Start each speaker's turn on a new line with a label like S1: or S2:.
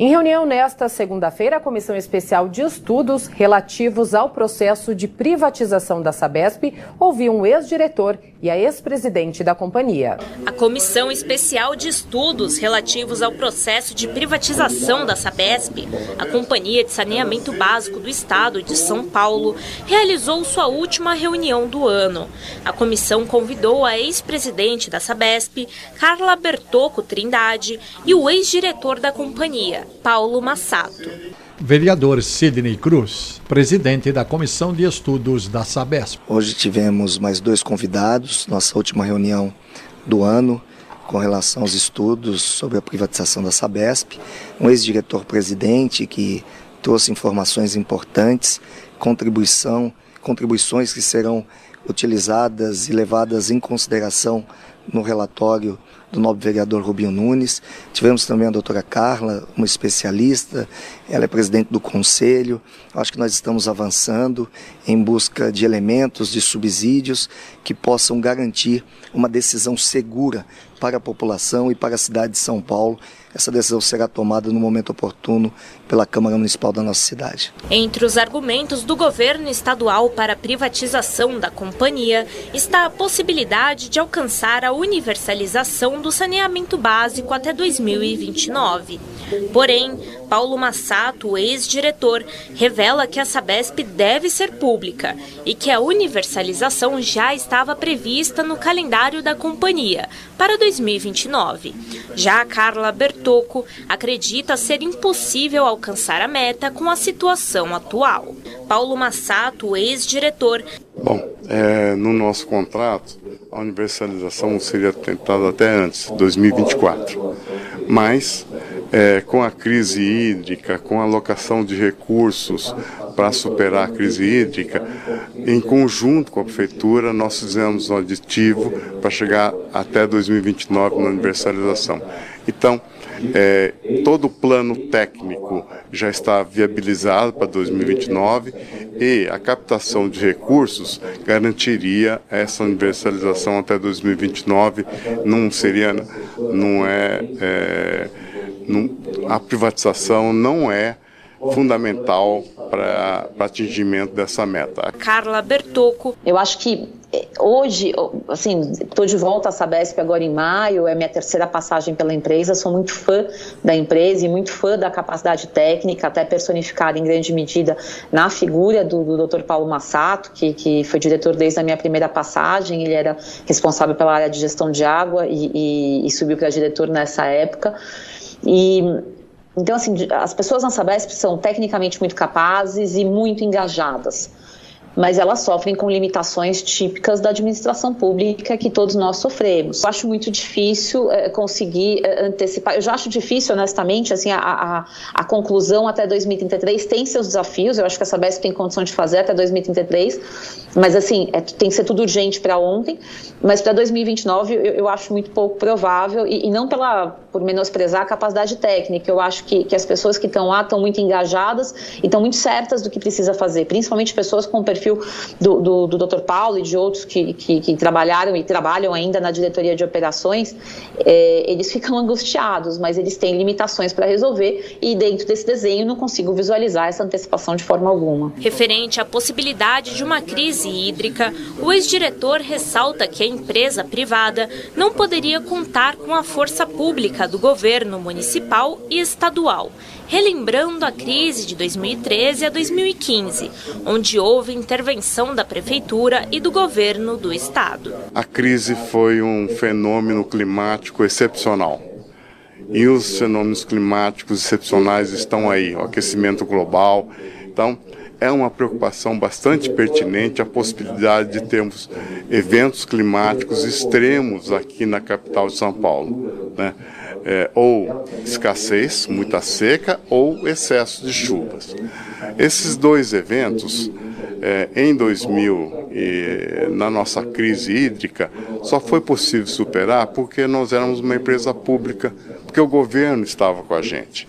S1: Em reunião nesta segunda-feira, a Comissão Especial de Estudos relativos ao processo de privatização da Sabesp ouviu um ex-diretor e a ex-presidente da companhia.
S2: A Comissão Especial de Estudos relativos ao processo de privatização da Sabesp, a Companhia de Saneamento Básico do Estado de São Paulo, realizou sua última reunião do ano. A comissão convidou a ex-presidente da Sabesp, Carla Bertocco Trindade, e o ex-diretor da companhia, Paulo Massato.
S3: Vereador Sidney Cruz, presidente da Comissão de Estudos da Sabesp.
S4: Hoje tivemos mais dois convidados, nossa última reunião do ano, com relação aos estudos sobre a privatização da Sabesp. Um ex-diretor-presidente que trouxe informações importantes, contribuição, contribuições que serão utilizadas e levadas em consideração no relatório do nobre vereador Rubinho Nunes. Tivemos também a doutora Carla, uma especialista, ela é presidente do conselho. Acho que nós estamos avançando em busca de elementos, de subsídios que possam garantir uma decisão segura para a população e para a cidade de São Paulo essa decisão será tomada no momento oportuno pela Câmara Municipal da nossa cidade.
S2: Entre os argumentos do governo estadual para a privatização da companhia está a possibilidade de alcançar a universalização do saneamento básico até 2029. Porém, Paulo Massato, ex-diretor, revela que a Sabesp deve ser pública e que a universalização já estava prevista no calendário da companhia para 2029. Já a Carla Bertocco acredita ser impossível alcançar a meta com a situação atual. Paulo Massato, ex-diretor.
S5: Bom, é, no nosso contrato, a universalização seria tentada até antes, 2024. Mas é, com a crise hídrica, com a alocação de recursos para superar a crise hídrica, em conjunto com a prefeitura, nós fizemos um aditivo para chegar até 2029 na universalização. Então, é, todo o plano técnico já está viabilizado para 2029 e a captação de recursos garantiria essa universalização até 2029. Não seria, não é, é não, a privatização não é fundamental para atingimento dessa meta.
S2: Carla Bertocco.
S6: Eu acho que eh, hoje, assim, estou de volta à Sabesp agora em maio, é minha terceira passagem pela empresa, sou muito fã da empresa e muito fã da capacidade técnica, até personificada em grande medida na figura do, do Dr. Paulo Massato, que, que foi diretor desde a minha primeira passagem, ele era responsável pela área de gestão de água e, e, e subiu para diretor nessa época. E então, assim, as pessoas na Sabesp são tecnicamente muito capazes e muito engajadas mas elas sofrem com limitações típicas da administração pública que todos nós sofremos. Eu acho muito difícil é, conseguir é, antecipar. Eu já acho difícil, honestamente, assim, a, a, a, conclusão até 2033 tem seus desafios. Eu acho que a Sabesp tem condição de fazer até 2033, mas assim é, tem que ser tudo urgente para ontem. Mas para 2029 eu, eu, acho muito pouco provável e, e, não pela por menosprezar a capacidade técnica. Eu acho que, que as pessoas que estão lá estão muito engajadas e estão muito certas do que precisa fazer, principalmente pessoas com perfil perfil do, do, do Dr. Paulo e de outros que, que, que, trabalharam e trabalham ainda na diretoria de operações, é, eles ficam angustiados, mas eles têm limitações para resolver e dentro desse desenho não consigo visualizar essa antecipação de forma alguma.
S2: Referente à possibilidade de uma crise hídrica, o ex-diretor ressalta que a empresa privada não poderia contar com a força pública do governo municipal e estadual relembrando a crise de 2013 a 2015, onde houve intervenção da prefeitura e do governo do estado.
S5: A crise foi um fenômeno climático excepcional. E os fenômenos climáticos excepcionais estão aí, o aquecimento global. Então, é uma preocupação bastante pertinente a possibilidade de termos eventos climáticos extremos aqui na capital de São Paulo. Né? é, ou escassez, muita seca, ou excesso de chuvas. Esses dois eventos, é, em 2000, e, na nossa crise hídrica, só foi possível superar porque nós éramos uma empresa pública, porque o governo estava com a gente.